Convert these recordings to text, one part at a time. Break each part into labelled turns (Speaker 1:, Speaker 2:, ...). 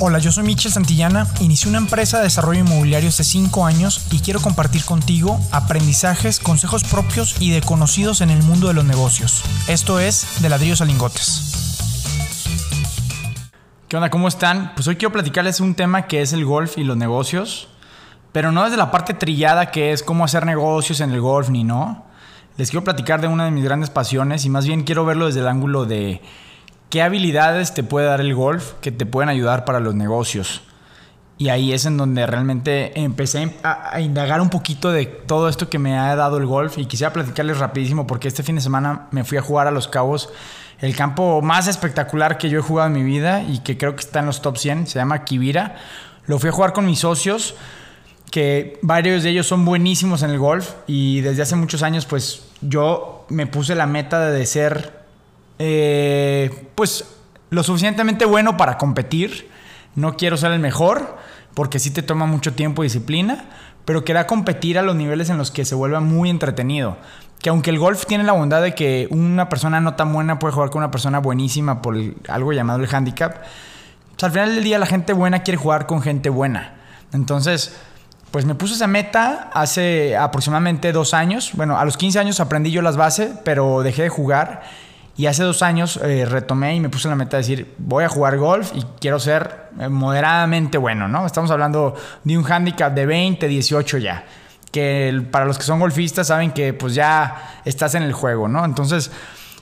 Speaker 1: Hola, yo soy Michel Santillana, inicié una empresa de desarrollo inmobiliario hace 5 años y quiero compartir contigo aprendizajes, consejos propios y de conocidos en el mundo de los negocios. Esto es De Ladrillos a Lingotes. ¿Qué onda? ¿Cómo están? Pues hoy quiero platicarles un tema que es el golf y los negocios, pero no desde la parte trillada que es cómo hacer negocios en el golf ni no. Les quiero platicar de una de mis grandes pasiones y más bien quiero verlo desde el ángulo de ¿Qué habilidades te puede dar el golf que te pueden ayudar para los negocios? Y ahí es en donde realmente empecé a, indagar un poquito de todo esto que me ha dado el golf y quisiera platicarles rapidísimo porque este fin de semana me fui a jugar a Los Cabos, el campo más espectacular que yo he jugado en mi vida y que creo que está en los top 100, se llama Kibira. Lo fui a jugar con mis socios, que varios de ellos son buenísimos en el golf y desde hace muchos años pues yo me puse la meta de ser eh, pues lo suficientemente bueno para competir. No quiero ser el mejor, porque sí te toma mucho tiempo y disciplina, pero quería competir a los niveles en los que se vuelva muy entretenido. Que aunque el golf tiene la bondad de que una persona no tan buena puede jugar con una persona buenísima por algo llamado el handicap, pues al final del día la gente buena quiere jugar con gente buena. Entonces, pues me puse esa meta hace aproximadamente dos años. Bueno, a los 15 años aprendí yo las bases, pero dejé de jugar y hace dos años eh, retomé y me puse la meta de decir, voy a jugar golf y quiero ser eh, moderadamente bueno, ¿no? Estamos hablando de un handicap de 20, 18 ya. Que para los que son golfistas saben que pues ya estás en el juego, ¿no? Entonces,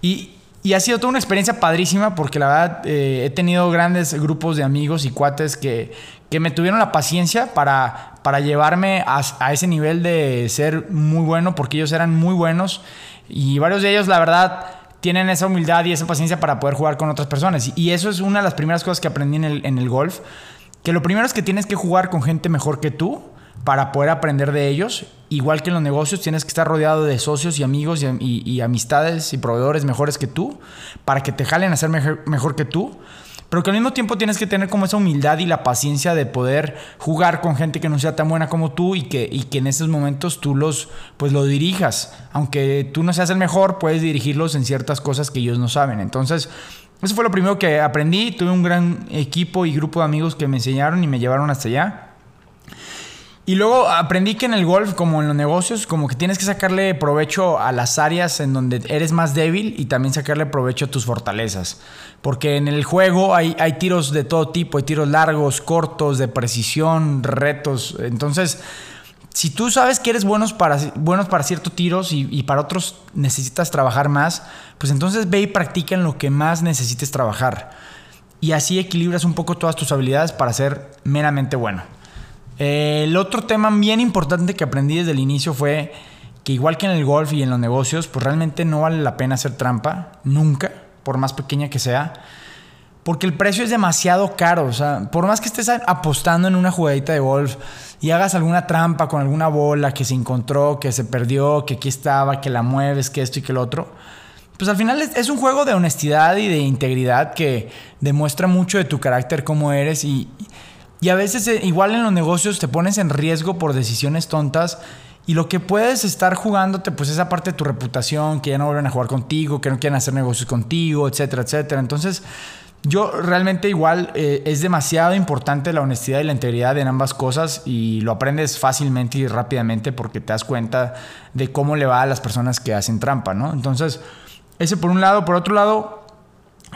Speaker 1: y, ha sido toda una experiencia padrísima porque la verdad eh, he tenido grandes grupos de amigos y cuates que, que me tuvieron la paciencia para, para llevarme a, a, ese nivel de ser muy bueno porque ellos eran muy buenos y varios de ellos la verdad tienen esa humildad y esa paciencia para poder jugar con otras personas. Y eso es una de las primeras cosas que aprendí en el, en el golf. Que lo primero es que tienes que jugar con gente mejor que tú para poder aprender de ellos. Igual que en los negocios, tienes que estar rodeado de socios y amigos y, amistades y proveedores mejores que tú para que te jalen a ser mejor que tú pero que al mismo tiempo tienes que tener como esa humildad y la paciencia de poder jugar con gente que no sea tan buena como tú y que, y que en esos momentos tú los, pues lo dirijas. Aunque tú no seas el mejor, puedes dirigirlos en ciertas cosas que ellos no saben. Entonces, eso fue lo primero que aprendí. Tuve un gran equipo y grupo de amigos que me enseñaron y me llevaron hasta allá. Y luego aprendí que en el golf, como en los negocios, como que tienes que sacarle provecho a las áreas en donde eres más débil y también sacarle provecho a tus fortalezas. Porque en el juego hay, hay tiros de todo tipo, hay tiros largos, cortos, de precisión, retos. Entonces, si tú sabes que eres buenos para, buenos para ciertos tiros y, y, para otros necesitas trabajar más, pues entonces ve y practica en lo que más necesites trabajar. Y así equilibras un poco todas tus habilidades para ser meramente bueno. El otro tema bien importante que aprendí desde el inicio fue que igual que en el golf y en los negocios, pues realmente no vale la pena hacer trampa, nunca, por más pequeña que sea, porque el precio es demasiado caro. O sea, por más que estés apostando en una jugadita de golf y hagas alguna trampa con alguna bola que se encontró, que se perdió, que aquí estaba, que la mueves, que esto y que el otro, pues al final es un juego de honestidad y de integridad que demuestra mucho de tu carácter, cómo eres y y a veces, eh, igual en los negocios, te pones en riesgo por decisiones tontas. Y lo que puedes estar jugándote, pues esa parte de tu reputación, que ya no vuelven a jugar contigo, que no quieren hacer negocios contigo, etcétera, etcétera. Entonces, yo realmente igual eh, es demasiado importante la honestidad y la integridad en ambas cosas y lo aprendes fácilmente y rápidamente porque te das cuenta de cómo le va a las personas que hacen trampa, ¿no? Entonces, ese por un lado. Por otro lado,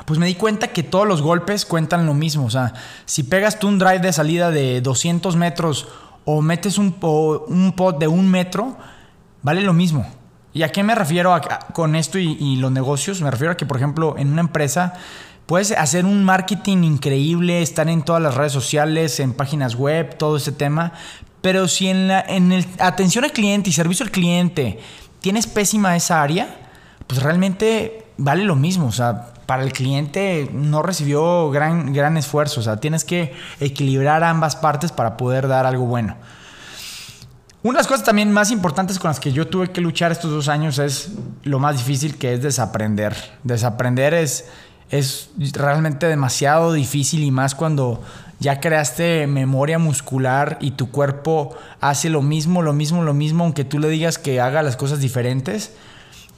Speaker 1: pues me di cuenta que todos los golpes cuentan lo mismo. O sea, si pegas tú un drive de salida de 200 metros o metes un, un pot de un metro, vale lo mismo. ¿Y a qué me refiero con esto y, y, los negocios? Me refiero a que, por ejemplo, en una empresa puedes hacer un marketing increíble, estar en todas las redes sociales, en páginas web, todo ese tema. Pero si en, la, en el atención al cliente y servicio al cliente tienes pésima esa área, pues realmente vale lo mismo. O sea, para el cliente no recibió gran, gran esfuerzo. O sea, tienes que equilibrar ambas partes para poder dar algo bueno. Una de las cosas también más importantes con las que yo tuve que luchar estos dos años es lo más difícil que es desaprender. Desaprender es, es realmente demasiado difícil y más cuando ya creaste memoria muscular y tu cuerpo hace lo mismo, lo mismo, lo mismo, aunque tú le digas que haga las cosas diferentes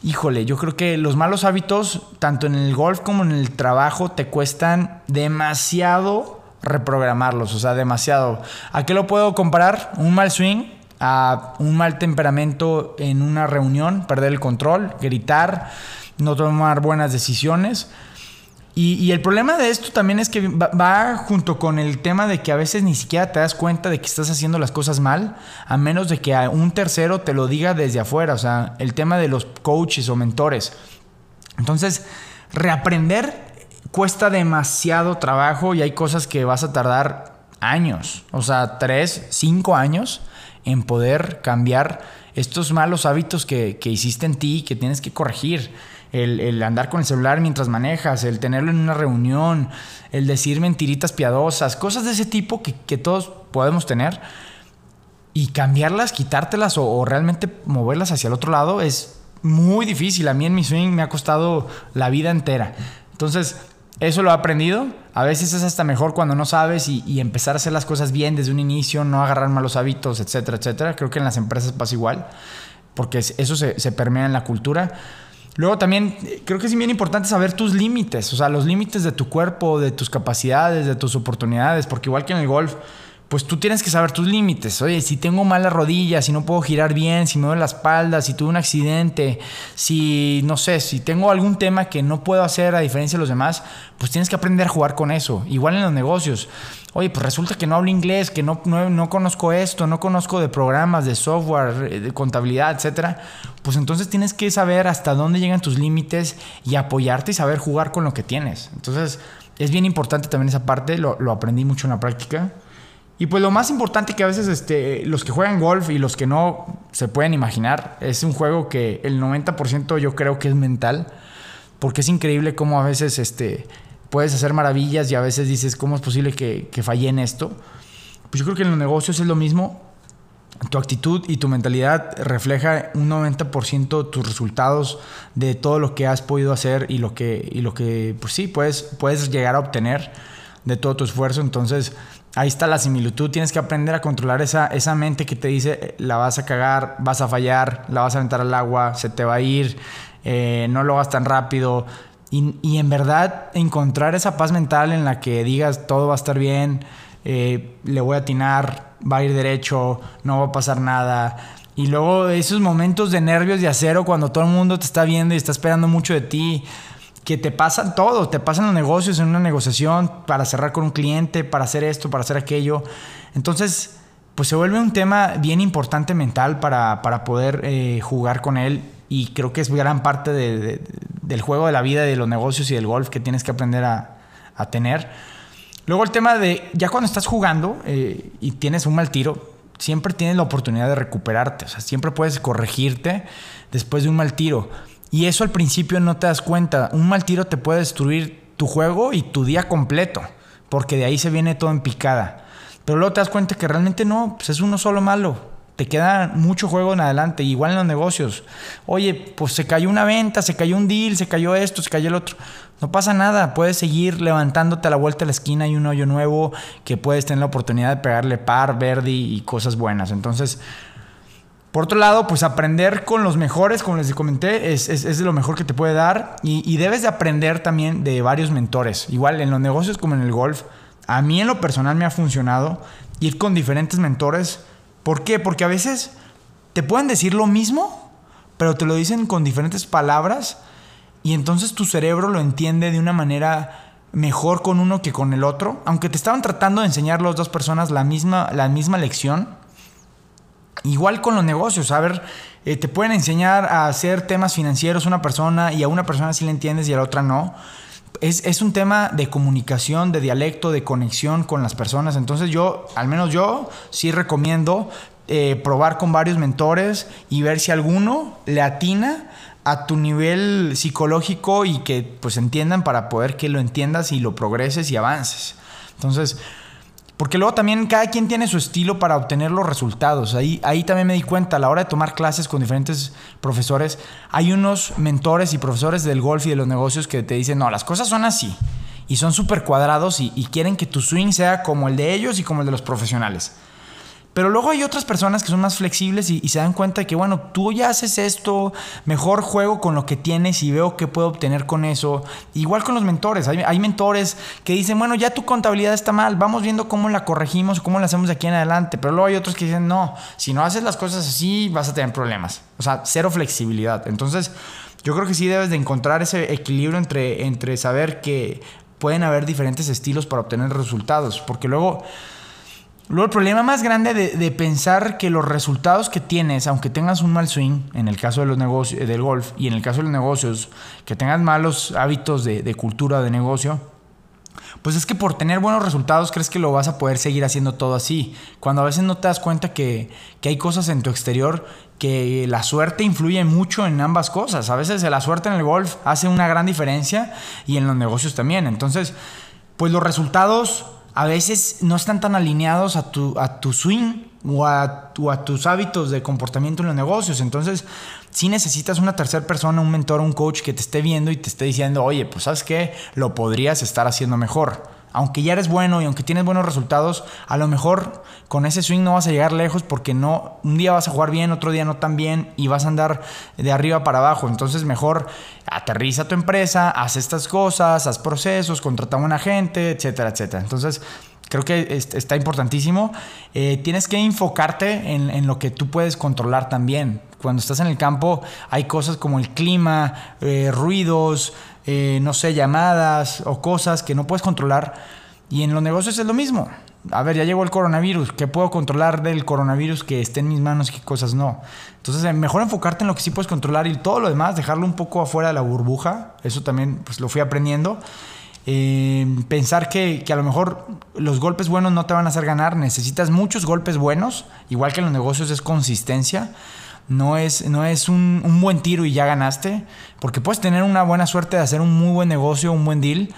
Speaker 1: híjole, yo creo que los malos hábitos, tanto en el golf como en el trabajo, te cuestan demasiado reprogramarlos, o sea, demasiado. ¿A qué lo puedo comparar? Un mal swing a un mal temperamento en una reunión, perder el control, gritar, no tomar buenas decisiones. Y, el problema de esto también es que va, junto con el tema de que a veces ni siquiera te das cuenta de que estás haciendo las cosas mal, a menos de que un tercero te lo diga desde afuera, o sea, el tema de los coaches o mentores. Entonces, reaprender cuesta demasiado trabajo y hay cosas que vas a tardar años, o sea, tres, cinco años en poder cambiar estos malos hábitos que, que hiciste en ti, que tienes que corregir el, andar con el celular mientras manejas, el tenerlo en una reunión, el decir mentiritas piadosas, cosas de ese tipo que, todos podemos tener y cambiarlas, quitártelas o, realmente moverlas hacia el otro lado es muy difícil. A mí en mi swing me ha costado la vida entera. Entonces, eso lo he aprendido. A veces es hasta mejor cuando no sabes y, empezar a hacer las cosas bien desde un inicio, no agarrar malos hábitos, etcétera, etcétera. Creo que en las empresas pasa igual, porque eso se permea en la cultura. Luego también creo que es bien importante saber tus límites, o sea, los límites de tu cuerpo, de tus capacidades, de tus oportunidades, porque igual que en el golf, pues tú tienes que saber tus límites. Oye, si tengo malas rodillas, si no puedo girar bien, si me duele la espalda, si tuve un accidente, si, no sé, si tengo algún tema que no puedo hacer a diferencia de los demás, pues tienes que aprender a jugar con eso. Igual en los negocios. Oye, pues resulta que no hablo inglés, que no, no, conozco esto, no conozco de programas, de software, eh, de contabilidad, etcétera. Pues entonces tienes que saber hasta dónde llegan tus límites y apoyarte y saber jugar con lo que tienes. Entonces, es bien importante también esa parte, lo, lo aprendí mucho en la práctica. Y pues lo más importante que a veces este, los que juegan golf y los que no se pueden imaginar, es un juego que el 90% yo creo que es mental, porque es increíble cómo a veces este, puedes hacer maravillas y a veces dices, ¿cómo es posible que, que fallé en esto? Pues yo creo que en los negocios es lo mismo. Tu actitud y tu mentalidad refleja un 90% tus resultados de todo lo que has podido hacer y lo que, y lo que pues sí, puedes, puedes llegar a obtener de todo tu esfuerzo. Entonces, ahí está la similitud. Tienes que aprender a controlar esa, esa mente que te dice, la vas a cagar, vas a fallar, la vas a aventar al agua, se te va a ir, eh, no lo hagas tan rápido. Y, en verdad encontrar esa paz mental en la que digas, todo va a estar bien, eh, le voy a atinar, va a ir derecho, no va a pasar nada. Y luego esos momentos de nervios de acero cuando todo el mundo te está viendo y está esperando mucho de ti que te pasan todo, te pasan los negocios en una negociación para cerrar con un cliente, para hacer esto, para hacer aquello. Entonces, pues se vuelve un tema bien importante mental para, poder eh, jugar con él y creo que es gran parte del juego de la vida, de los negocios y del golf que tienes que aprender a, tener. Luego el tema de, ya cuando estás jugando eh, y tienes un mal tiro, siempre tienes la oportunidad de recuperarte, o sea, siempre puedes corregirte después de un mal tiro. Y eso al principio no te das cuenta. Un mal tiro te puede destruir tu juego y tu día completo, porque de ahí se viene todo en picada. Pero luego te das cuenta que realmente no, pues es uno solo malo. Te queda mucho juego en adelante, igual en los negocios. Oye, pues se cayó una venta, se cayó un deal, se cayó esto, se cayó el otro. No pasa nada, puedes seguir levantándote a la vuelta de la esquina y un hoyo nuevo que puedes tener la oportunidad de pegarle par, verde y cosas buenas. Entonces, por otro lado, pues aprender con los mejores, como les comenté, es, es, de lo mejor que te puede dar. Y, debes de aprender también de varios mentores. Igual en los negocios como en el golf. A mí en lo personal me ha funcionado ir con diferentes mentores. ¿Por qué? Porque a veces te pueden decir lo mismo, pero te lo dicen con diferentes palabras. Y entonces tu cerebro lo entiende de una manera mejor con uno que con el otro. Aunque te estaban tratando de enseñar las dos personas la misma, la misma lección Igual con los negocios, a ver, eh, te pueden enseñar a hacer temas financieros una persona y a una persona sí le entiendes y a la otra no. Es, un tema de comunicación, de dialecto, de conexión con las personas. Entonces yo, al menos yo, sí recomiendo eh, probar con varios mentores y ver si alguno le atina a tu nivel psicológico y que pues entiendan para poder que lo entiendas y lo progreses y avances. Entonces, porque luego también cada quien tiene su estilo para obtener los resultados. Ahí, ahí también me di cuenta, a la hora de tomar clases con diferentes profesores, hay unos mentores y profesores del golf y de los negocios que te dicen, no, las cosas son así. Y son súper cuadrados y, quieren que tu swing sea como el de ellos y como el de los profesionales. Pero luego hay otras personas que son más flexibles y, se dan cuenta de que, bueno, tú ya haces esto, mejor juego con lo que tienes y veo qué puedo obtener con eso. Igual con los mentores. Hay, hay mentores que dicen, bueno, ya tu contabilidad está mal, vamos viendo cómo la corregimos, cómo la hacemos de aquí en adelante. Pero luego hay otros que dicen, no, si no haces las cosas así, vas a tener problemas. O sea, cero flexibilidad. Entonces, yo creo que sí debes de encontrar ese equilibrio entre, entre saber que pueden haber diferentes estilos para obtener resultados. Porque luego Luego, el problema más grande de, pensar que los resultados que tienes, aunque tengas un mal swing, en el caso de los negocios, del golf, y en el caso de los negocios, que tengas malos hábitos de, de cultura de negocio, pues es que por tener buenos resultados crees que lo vas a poder seguir haciendo todo así. Cuando a veces no te das cuenta que, que, hay cosas en tu exterior que la suerte influye mucho en ambas cosas. A veces la suerte en el golf hace una gran diferencia y en los negocios también. Entonces, pues los resultados a veces no están tan alineados a tu, a tu swing o a, a tus hábitos de comportamiento en los negocios. Entonces, si necesitas una tercera persona, un mentor, un coach que te esté viendo y te esté diciendo, oye, pues sabes qué, lo podrías estar haciendo mejor aunque ya eres bueno y aunque tienes buenos resultados, a lo mejor con ese swing no vas a llegar lejos porque no un día vas a jugar bien, otro día no tan bien y vas a andar de arriba para abajo. Entonces mejor aterriza tu empresa, haz estas cosas, haz procesos, contrata a un agente, etcétera, etcétera. Entonces creo que está importantísimo. Eh, tienes que enfocarte en, lo que tú puedes controlar también. Cuando estás en el campo hay cosas como el clima, eh, ruidos, eh, no sé, llamadas o cosas que no puedes controlar. Y en los negocios es lo mismo. A ver, ya llegó el coronavirus. ¿Qué puedo controlar del coronavirus que esté en mis manos? ¿Qué cosas no? Entonces, eh, mejor enfocarte en lo que sí puedes controlar y todo lo demás, dejarlo un poco afuera de la burbuja. Eso también pues, lo fui aprendiendo. Eh, pensar que, que, a lo mejor los golpes buenos no te van a hacer ganar. Necesitas muchos golpes buenos. Igual que en los negocios es consistencia no es, no es un, buen tiro y ya ganaste, porque puedes tener una buena suerte de hacer un muy buen negocio, un buen deal,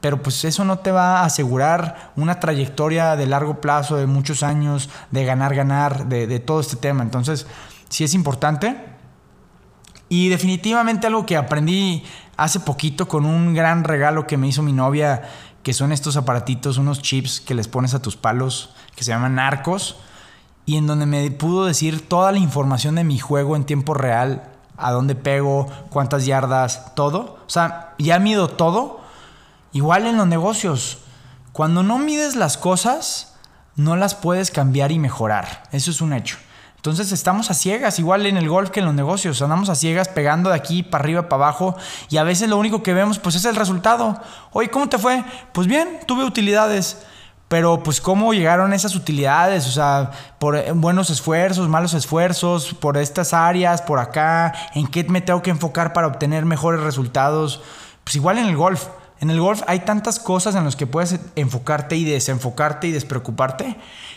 Speaker 1: pero pues eso no te va a asegurar una trayectoria de largo plazo, de muchos años, de ganar, ganar, de, de todo este tema. Entonces, sí es importante. Y definitivamente algo que aprendí hace poquito con un gran regalo que me hizo mi novia, que son estos aparatitos, unos chips que les pones a tus palos, que se llaman narcos y en donde me pudo decir toda la información de mi juego en tiempo real, a dónde pego, cuántas yardas, todo. O sea, ya mido todo. Igual en los negocios. Cuando no mides las cosas, no las puedes cambiar y mejorar. Eso es un hecho. Entonces estamos a ciegas, igual en el golf que en los negocios. Andamos a ciegas pegando de aquí para arriba, para abajo. Y a veces lo único que vemos pues es el resultado. Oye, ¿cómo te fue? Pues bien, tuve utilidades. Pero pues cómo llegaron esas utilidades, o sea, por eh, buenos esfuerzos, malos esfuerzos, por estas áreas, por acá, en qué me tengo que enfocar para obtener mejores resultados. Pues igual en el golf. En el golf hay tantas cosas en las que puedes enfocarte y desenfocarte y despreocuparte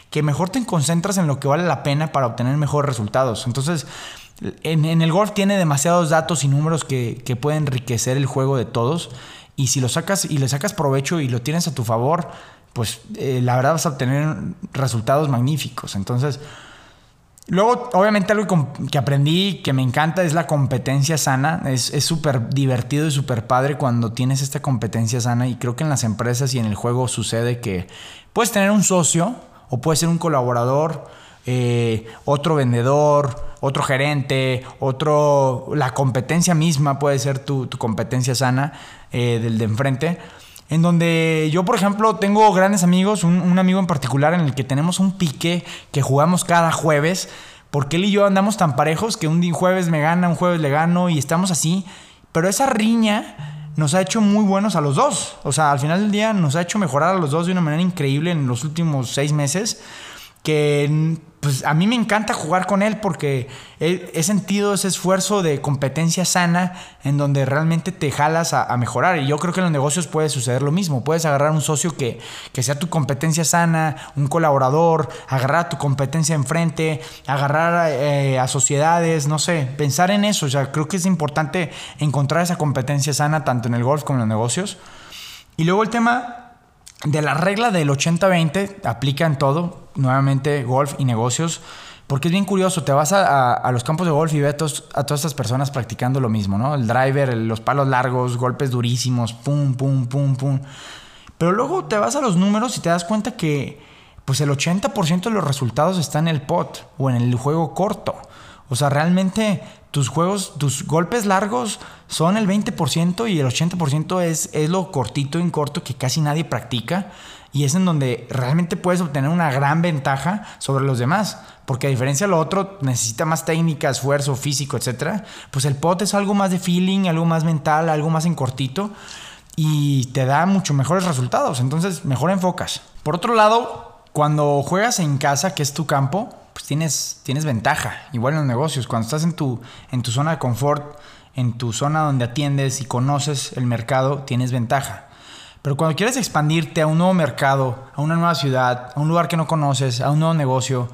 Speaker 1: que mejor te concentras en lo que vale la pena para obtener mejores resultados. Entonces, en, el golf tiene demasiados datos y números que, que pueden enriquecer el juego de todos. Y si lo sacas y le sacas provecho y lo tienes a tu favor, pues eh, la verdad vas a obtener resultados magníficos. Entonces, luego, obviamente algo que aprendí que me encanta es la competencia sana. Es súper divertido y súper padre cuando tienes esta competencia sana y creo que en las empresas y en el juego sucede que puedes tener un socio o puedes ser un colaborador. Eh, otro vendedor, otro gerente, otro. La competencia misma puede ser tu, competencia sana eh, del de enfrente en donde yo, por ejemplo, tengo grandes amigos, un, amigo en particular en el que tenemos un pique que jugamos cada jueves, porque él y yo andamos tan parejos que un jueves me gana, un jueves le gano y estamos así, pero esa riña nos ha hecho muy buenos a los dos, o sea, al final del día nos ha hecho mejorar a los dos de una manera increíble en los últimos seis meses, que pues a mí me encanta jugar con él porque he, sentido ese esfuerzo de competencia sana en donde realmente te jalas a, mejorar. Y yo creo que en los negocios puede suceder lo mismo. Puedes agarrar un socio que, sea tu competencia sana, un colaborador, agarrar tu competencia enfrente, agarrar eh, a sociedades, no sé, pensar en eso. O sea, creo que es importante encontrar esa competencia sana tanto en el golf como en los negocios. Y luego el tema de la regla del 80-20 aplica en todo, nuevamente golf y negocios, porque es bien curioso, te vas a, los campos de golf y ves a, todas estas personas practicando lo mismo, ¿no? El driver, los palos largos, golpes durísimos, pum, pum, pum, pum. Pero luego te vas a los números y te das cuenta que pues el 80% de los resultados está en el pot o en el juego corto. O sea, realmente tus juegos, tus golpes largos son el 20% y el 80% es, es lo cortito en corto que casi nadie practica. Y es en donde realmente puedes obtener una gran ventaja sobre los demás. Porque a diferencia de lo otro, necesita más técnica, esfuerzo físico, etc. Pues el pot es algo más de feeling, algo más mental, algo más en cortito. Y te da mucho mejores resultados. Entonces, mejor enfocas. Por otro lado, cuando juegas en casa, que es tu campo, pues tienes, tienes ventaja. Igual en los negocios. Cuando estás en tu, en tu zona de confort, en tu zona donde atiendes y conoces el mercado, tienes ventaja. Pero cuando quieres expandirte a un nuevo mercado, a una nueva ciudad, a un lugar que no conoces, a un nuevo negocio,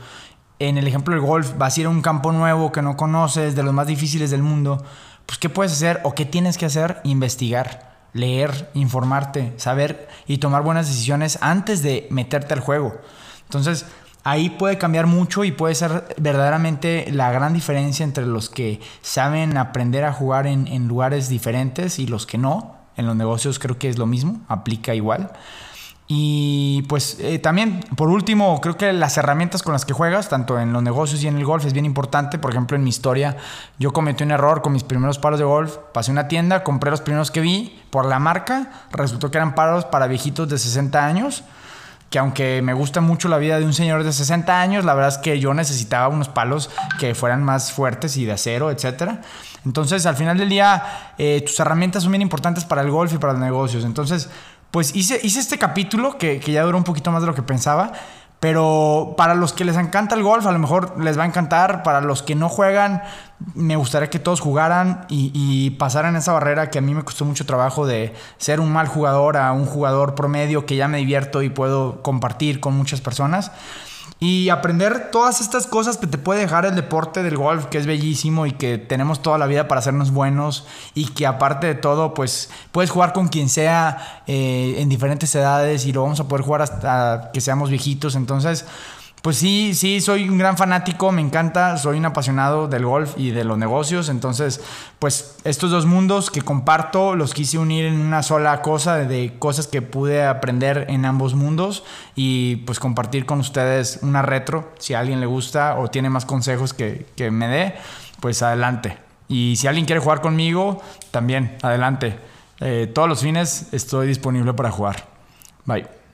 Speaker 1: en el ejemplo del golf, vas a ir a un campo nuevo que no conoces, de los más difíciles del mundo, pues ¿qué puedes hacer o qué tienes que hacer? Investigar, leer, informarte, saber y tomar buenas decisiones antes de meterte al juego. Entonces, ahí puede cambiar mucho y puede ser verdaderamente la gran diferencia entre los que saben aprender a jugar en, lugares diferentes y los que no. En los negocios creo que es lo mismo, aplica igual. Y pues eh, también, por último, creo que las herramientas con las que juegas, tanto en los negocios y en el golf, es bien importante. Por ejemplo, en mi historia, yo cometí un error con mis primeros palos de golf. Pasé una tienda, compré los primeros que vi por la marca. Resultó que eran palos para viejitos de 60 años. Que aunque me gusta mucho la vida de un señor de 60 años, la verdad es que yo necesitaba unos palos que fueran más fuertes y de acero, etcétera. Entonces, al final del día, eh, tus herramientas son bien importantes para el golf y para los negocios. Entonces, pues hice, hice este capítulo que, ya duró un poquito más de lo que pensaba. Pero para los que les encanta el golf, a lo mejor les va a encantar. Para los que no juegan, me gustaría que todos jugaran y, pasaran esa barrera que a mí me costó mucho trabajo de ser un mal jugador a un jugador promedio que ya me divierto y puedo compartir con muchas personas y aprender todas estas cosas que te puede dejar el deporte del golf, que es bellísimo y que tenemos toda la vida para hacernos buenos y que aparte de todo, pues puedes jugar con quien sea eh, en diferentes edades y lo vamos a poder jugar hasta que seamos viejitos. Entonces, pues sí, sí, soy un gran fanático, me encanta, soy un apasionado del golf y de los negocios, entonces, pues estos dos mundos que comparto los quise unir en una sola cosa, de cosas que pude aprender en ambos mundos y pues compartir con ustedes una retro, si a alguien le gusta o tiene más consejos que, que me dé, pues adelante. Y si alguien quiere jugar conmigo, también, adelante. Eh, todos los fines estoy disponible para jugar. Bye.